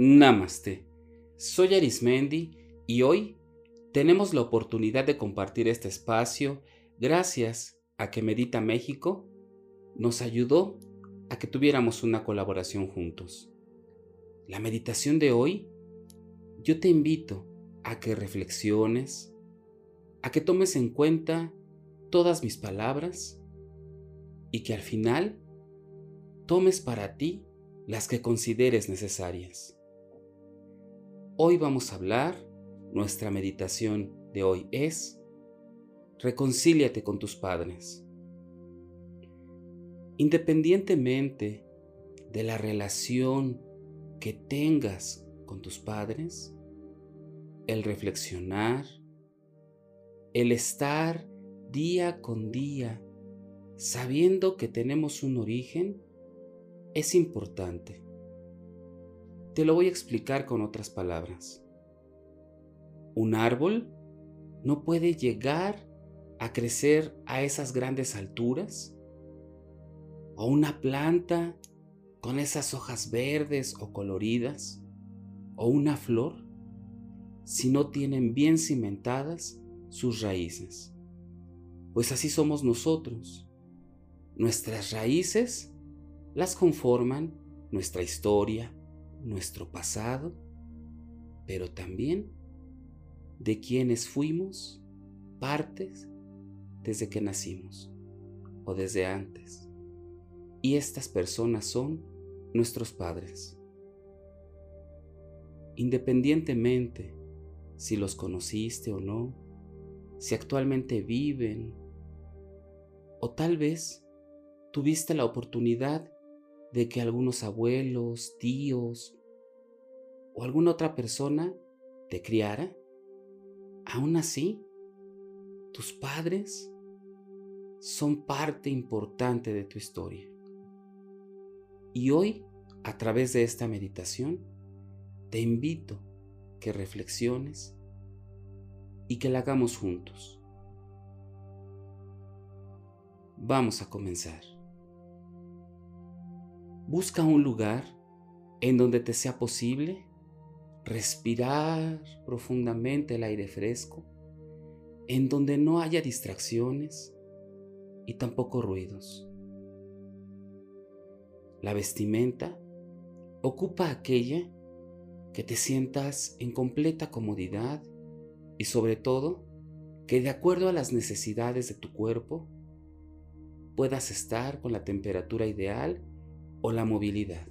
Namaste. Soy Arismendi y hoy tenemos la oportunidad de compartir este espacio gracias a que Medita México nos ayudó a que tuviéramos una colaboración juntos. La meditación de hoy, yo te invito a que reflexiones, a que tomes en cuenta todas mis palabras y que al final tomes para ti las que consideres necesarias. Hoy vamos a hablar, nuestra meditación de hoy es, reconcíliate con tus padres. Independientemente de la relación que tengas con tus padres, el reflexionar, el estar día con día sabiendo que tenemos un origen, es importante. Te lo voy a explicar con otras palabras. Un árbol no puede llegar a crecer a esas grandes alturas. O una planta con esas hojas verdes o coloridas. O una flor si no tienen bien cimentadas sus raíces. Pues así somos nosotros. Nuestras raíces las conforman nuestra historia, nuestro pasado, pero también de quienes fuimos partes desde que nacimos o desde antes. Y estas personas son nuestros padres. Independientemente si los conociste o no, si actualmente viven, o tal vez tuviste la oportunidad de que algunos abuelos, tíos o alguna otra persona te criara, aún así, tus padres son parte importante de tu historia. Y hoy, a través de esta meditación, te invito que reflexiones y que la hagamos juntos. Vamos a comenzar. Busca un lugar en donde te sea posible respirar profundamente el aire fresco, en donde no haya distracciones y tampoco ruidos. La vestimenta ocupa aquella que te sientas en completa comodidad y sobre todo que de acuerdo a las necesidades de tu cuerpo puedas estar con la temperatura ideal o la movilidad.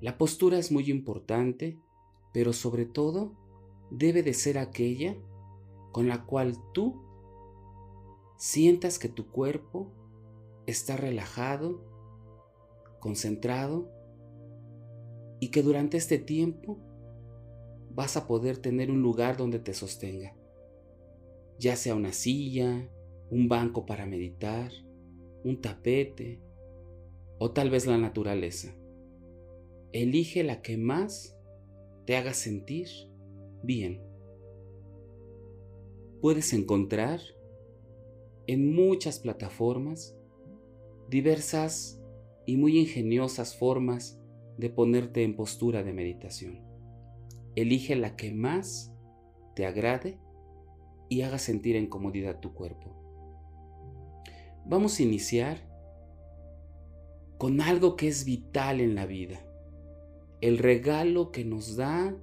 La postura es muy importante, pero sobre todo debe de ser aquella con la cual tú sientas que tu cuerpo está relajado, concentrado y que durante este tiempo vas a poder tener un lugar donde te sostenga, ya sea una silla, un banco para meditar, un tapete o tal vez la naturaleza. Elige la que más te haga sentir bien. Puedes encontrar en muchas plataformas diversas y muy ingeniosas formas de ponerte en postura de meditación. Elige la que más te agrade y haga sentir en comodidad tu cuerpo. Vamos a iniciar con algo que es vital en la vida, el regalo que nos da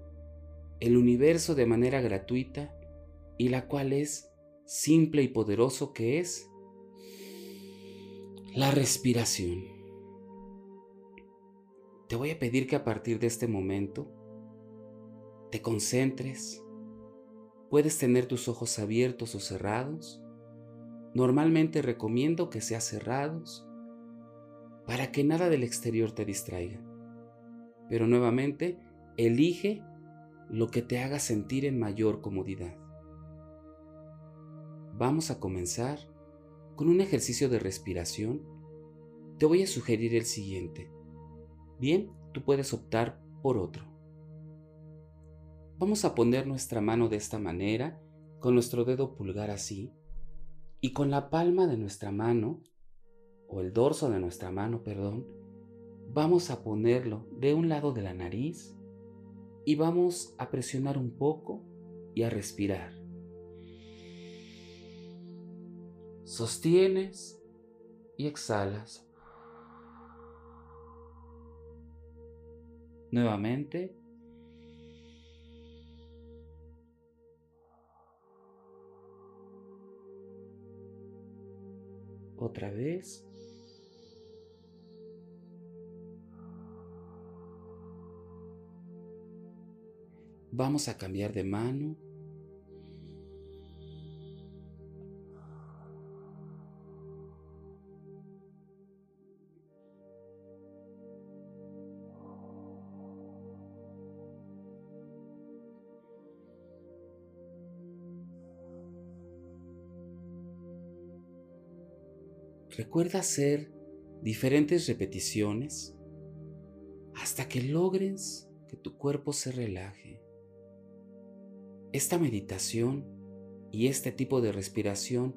el universo de manera gratuita y la cual es simple y poderoso que es la respiración. Te voy a pedir que a partir de este momento te concentres. Puedes tener tus ojos abiertos o cerrados. Normalmente recomiendo que sean cerrados para que nada del exterior te distraiga. Pero nuevamente, elige lo que te haga sentir en mayor comodidad. Vamos a comenzar con un ejercicio de respiración. Te voy a sugerir el siguiente. Bien, tú puedes optar por otro. Vamos a poner nuestra mano de esta manera, con nuestro dedo pulgar así, y con la palma de nuestra mano, o el dorso de nuestra mano, perdón, vamos a ponerlo de un lado de la nariz y vamos a presionar un poco y a respirar. Sostienes y exhalas. Nuevamente. Otra vez. Vamos a cambiar de mano. Recuerda hacer diferentes repeticiones hasta que logres que tu cuerpo se relaje. Esta meditación y este tipo de respiración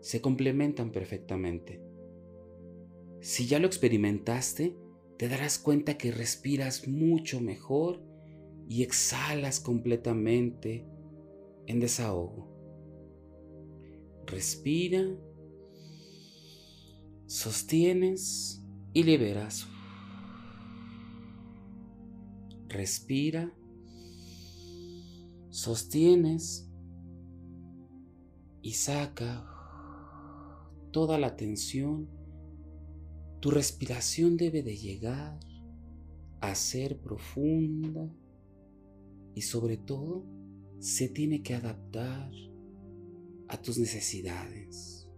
se complementan perfectamente. Si ya lo experimentaste, te darás cuenta que respiras mucho mejor y exhalas completamente en desahogo. Respira Sostienes y liberas. Respira. Sostienes y saca toda la tensión. Tu respiración debe de llegar a ser profunda y sobre todo se tiene que adaptar a tus necesidades.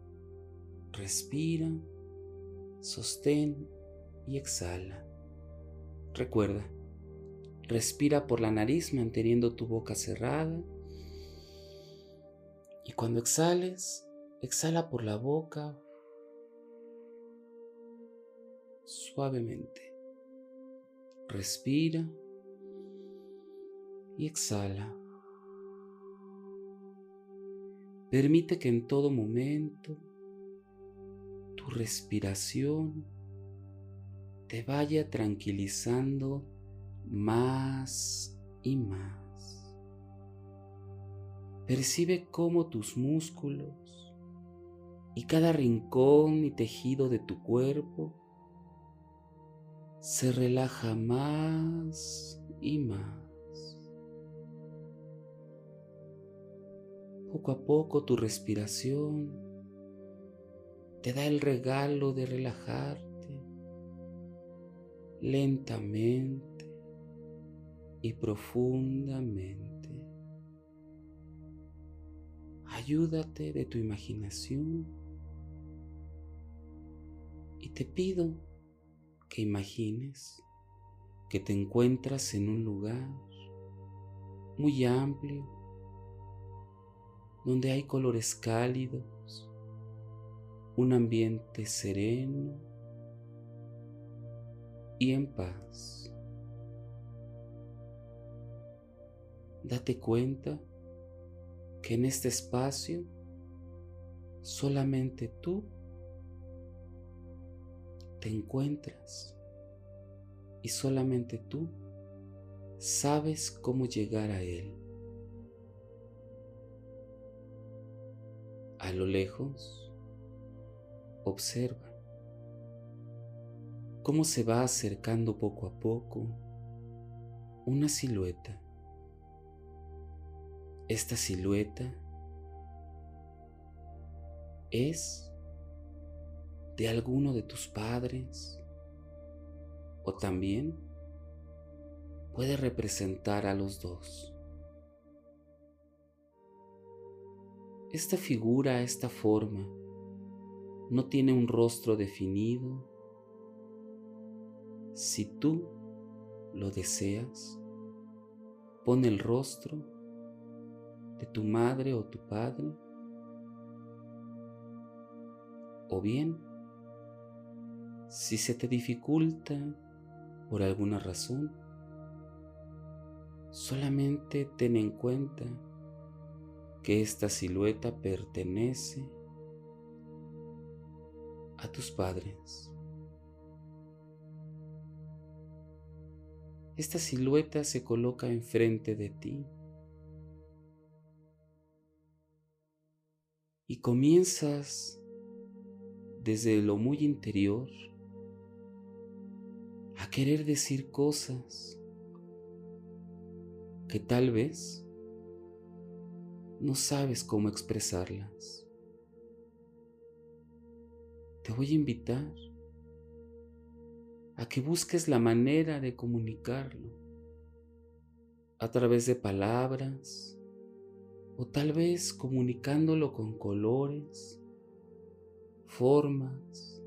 Respira sostén y exhala. Recuerda, respira por la nariz manteniendo tu boca cerrada y cuando exhales, exhala por la boca suavemente. Respira y exhala. Permite que en todo momento respiración te vaya tranquilizando más y más. Percibe cómo tus músculos y cada rincón y tejido de tu cuerpo se relaja más y más. Poco a poco tu respiración te da el regalo de relajarte lentamente y profundamente. Ayúdate de tu imaginación y te pido que imagines que te encuentras en un lugar muy amplio donde hay colores cálidos un ambiente sereno y en paz. Date cuenta que en este espacio solamente tú te encuentras y solamente tú sabes cómo llegar a él. A lo lejos, Observa cómo se va acercando poco a poco una silueta. Esta silueta es de alguno de tus padres o también puede representar a los dos. Esta figura, esta forma, no tiene un rostro definido. Si tú lo deseas, pon el rostro de tu madre o tu padre. O bien, si se te dificulta por alguna razón, solamente ten en cuenta que esta silueta pertenece a tus padres. esta silueta se coloca enfrente de ti. Y comienzas desde lo muy interior a querer decir cosas que tal vez no sabes cómo expresarlas. Te voy a invitar a que busques la manera de comunicarlo a través de palabras o tal vez comunicándolo con colores, formas,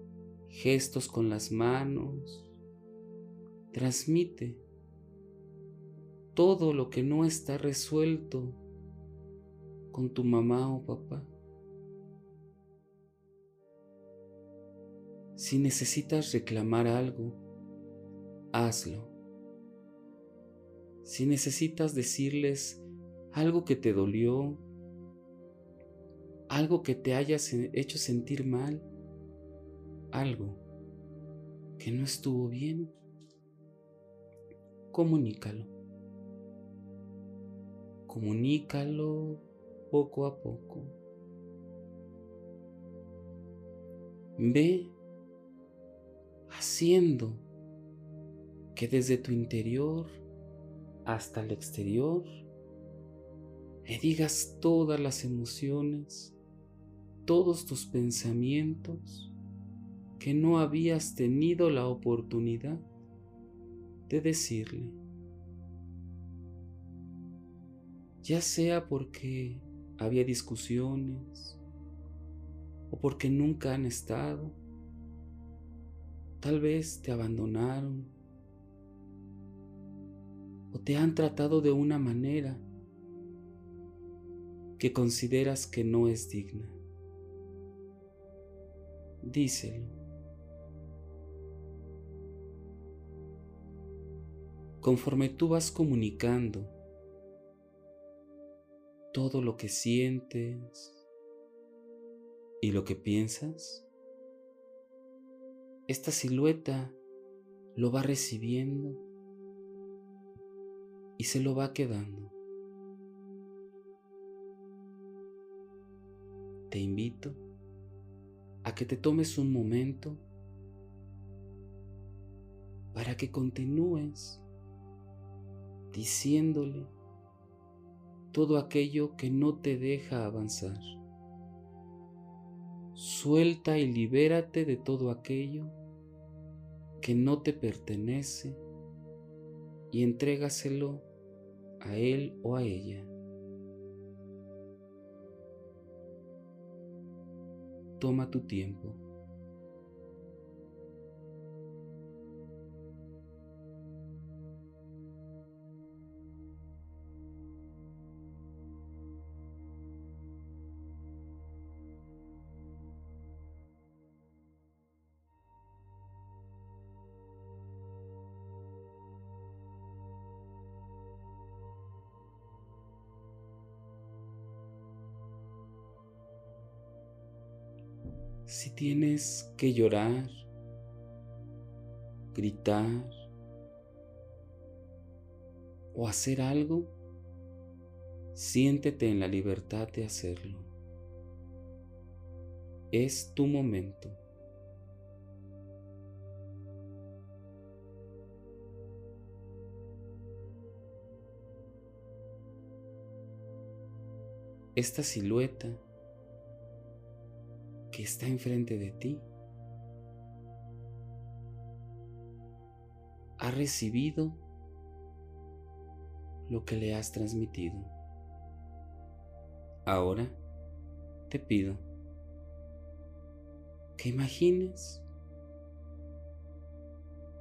gestos con las manos. Transmite todo lo que no está resuelto con tu mamá o papá. Si necesitas reclamar algo, hazlo. Si necesitas decirles algo que te dolió, algo que te haya hecho sentir mal, algo que no estuvo bien, comunícalo. Comunícalo poco a poco. Ve haciendo que desde tu interior hasta el exterior le digas todas las emociones, todos tus pensamientos que no habías tenido la oportunidad de decirle. Ya sea porque había discusiones o porque nunca han estado, tal vez te abandonaron o te han tratado de una manera que consideras que no es digna. Díselo. Conforme tú vas comunicando todo lo que sientes y lo que piensas, esta silueta lo va recibiendo y se lo va quedando. Te invito a que te tomes un momento para que continúes diciéndole todo aquello que no te deja avanzar. Suelta y libérate de todo aquello que no te pertenece y entrégaselo a él o a ella. Toma tu tiempo. Si tienes que llorar, gritar o hacer algo, siéntete en la libertad de hacerlo. Es tu momento. Esta silueta que está enfrente de ti ha recibido lo que le has transmitido. Ahora te pido que imagines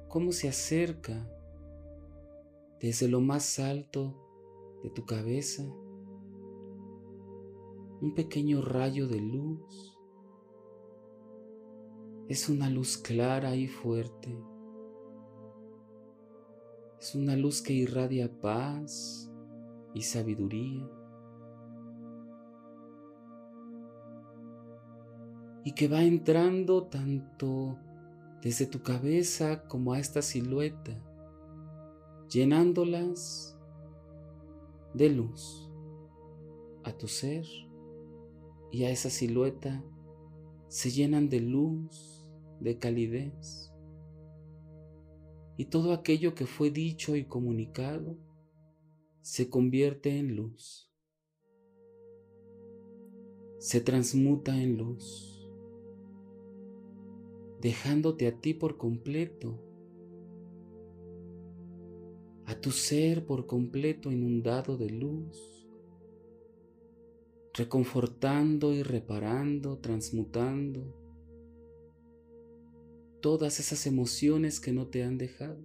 cómo se acerca desde lo más alto de tu cabeza un pequeño rayo de luz es una luz clara y fuerte. Es una luz que irradia paz y sabiduría. Y que va entrando tanto desde tu cabeza como a esta silueta, llenándolas de luz a tu ser y a esa silueta se llenan de luz, de calidez. Y todo aquello que fue dicho y comunicado se convierte en luz. Se transmuta en luz, dejándote a ti por completo, a tu ser por completo inundado de luz reconfortando y reparando, transmutando todas esas emociones que no te han dejado.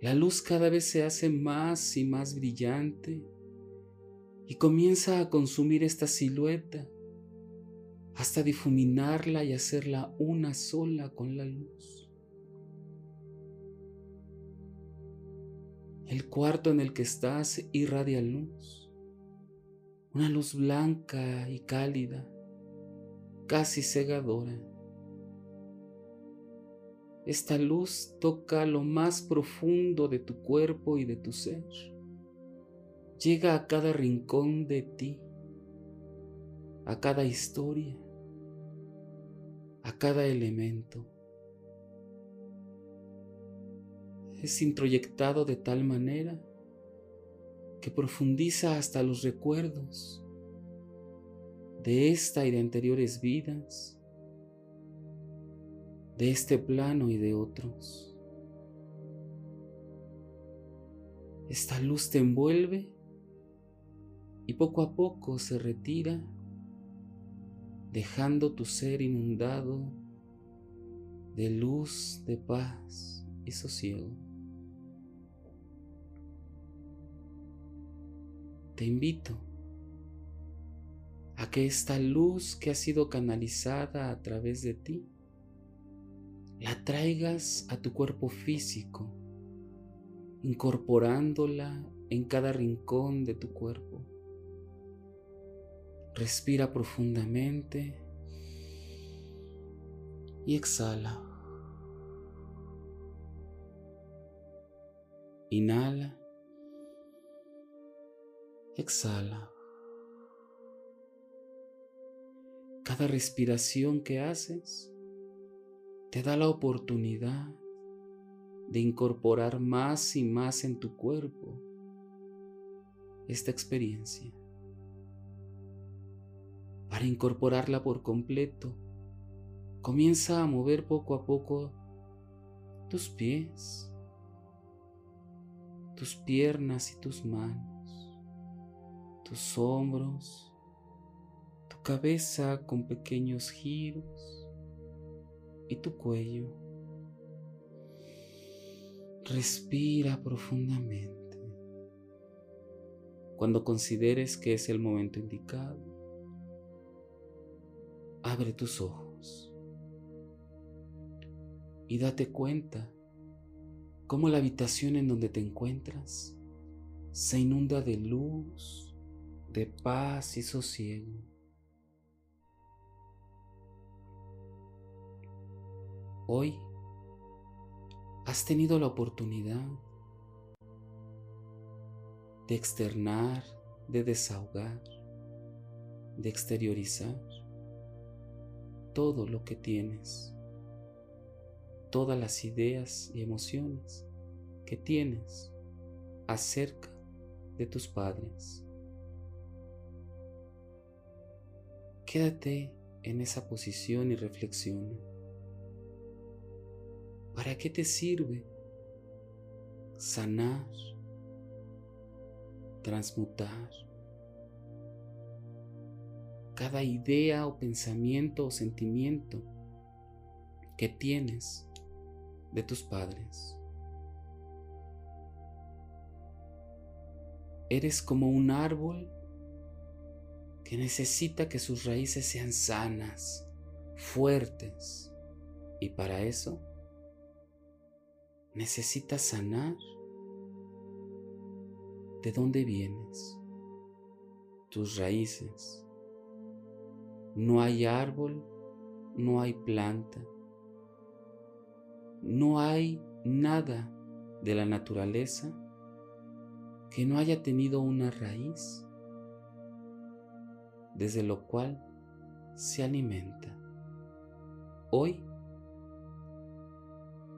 La luz cada vez se hace más y más brillante y comienza a consumir esta silueta hasta difuminarla y hacerla una sola con la luz. El cuarto en el que estás irradia luz una luz blanca y cálida, casi cegadora. Esta luz toca lo más profundo de tu cuerpo y de tu ser. Llega a cada rincón de ti, a cada historia, a cada elemento. Es introyectado de tal manera que profundiza hasta los recuerdos de esta y de anteriores vidas, de este plano y de otros. Esta luz te envuelve y poco a poco se retira, dejando tu ser inundado de luz, de paz y sosiego. te invito a que esta luz que ha sido canalizada a través de ti, la traigas a tu cuerpo físico, incorporándola en cada rincón de tu cuerpo. Respira profundamente y exhala. Inhala exhala. Cada respiración que haces te da la oportunidad de incorporar más y más en tu cuerpo esta experiencia. Para incorporarla por completo, comienza a mover poco a poco tus pies, tus piernas y tus manos tus hombros, tu cabeza con pequeños giros y tu cuello. Respira profundamente. Cuando consideres que es el momento indicado, abre tus ojos y date cuenta cómo la habitación en donde te encuentras se inunda de luz, de paz y sosiego. Hoy has tenido la oportunidad de externar, de desahogar, de exteriorizar todo lo que tienes, todas las ideas y emociones que tienes acerca de tus padres. Quédate en esa posición y reflexiona. ¿Para qué te sirve sanar, transmutar cada idea o pensamiento o sentimiento que tienes de tus padres? Eres como un árbol que necesita que sus raíces sean sanas, fuertes. Y para eso necesitas sanar de dónde vienes, tus raíces. No hay árbol, no hay planta, no hay nada de la naturaleza que no haya tenido una raíz desde lo cual se alimenta. Hoy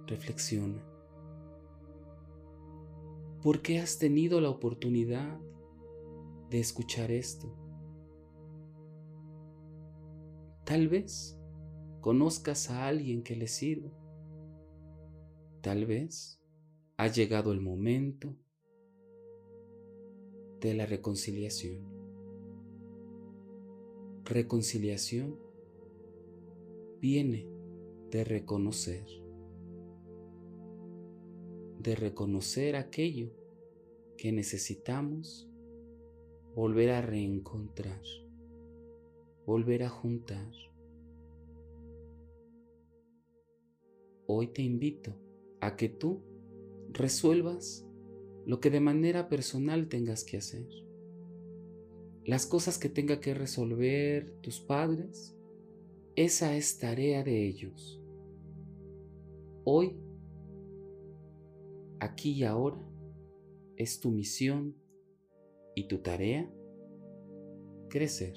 reflexiona. ¿Por qué has tenido la oportunidad de escuchar esto? Tal vez conozcas a alguien que le sirva. Tal vez ha llegado el momento de la reconciliación. Reconciliación viene de reconocer de reconocer aquello que necesitamos volver a reencontrar, volver a juntar. Hoy te invito a que tú resuelvas lo que de manera personal tengas que hacer. Las cosas que tenga que resolver tus padres, esa es tarea de ellos. Hoy aquí y ahora es tu misión y tu tarea crecer.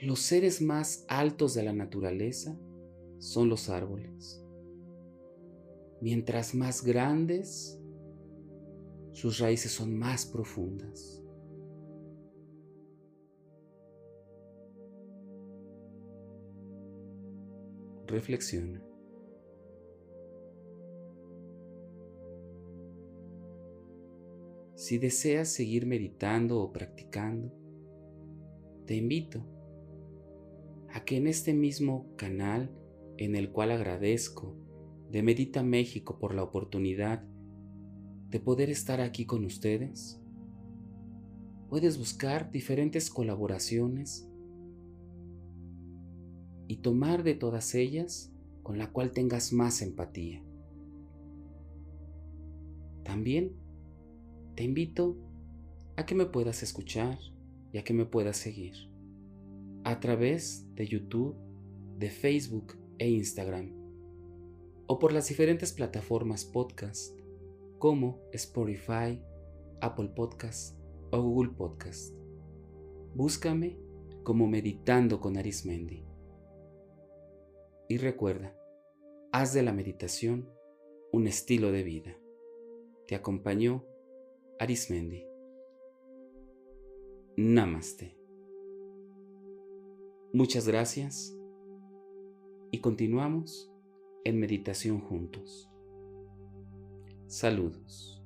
Los seres más altos de la naturaleza son los árboles. Mientras más grandes, sus raíces son más profundas. Reflexiona. Si deseas seguir meditando o practicando, te invito a que en este mismo canal en el cual agradezco de Medita México por la oportunidad de poder estar aquí con ustedes, puedes buscar diferentes colaboraciones y tomar de todas ellas con la cual tengas más empatía. También te invito a que me puedas escuchar y a que me puedas seguir a través de YouTube, de Facebook e Instagram o por las diferentes plataformas podcast como Spotify, Apple Podcast o Google Podcast. Búscame como Meditando con Arismendi. Y recuerda, haz de la meditación un estilo de vida. Te acompañó Arismendi. Namaste. Muchas gracias y continuamos en meditación juntos. Saludos.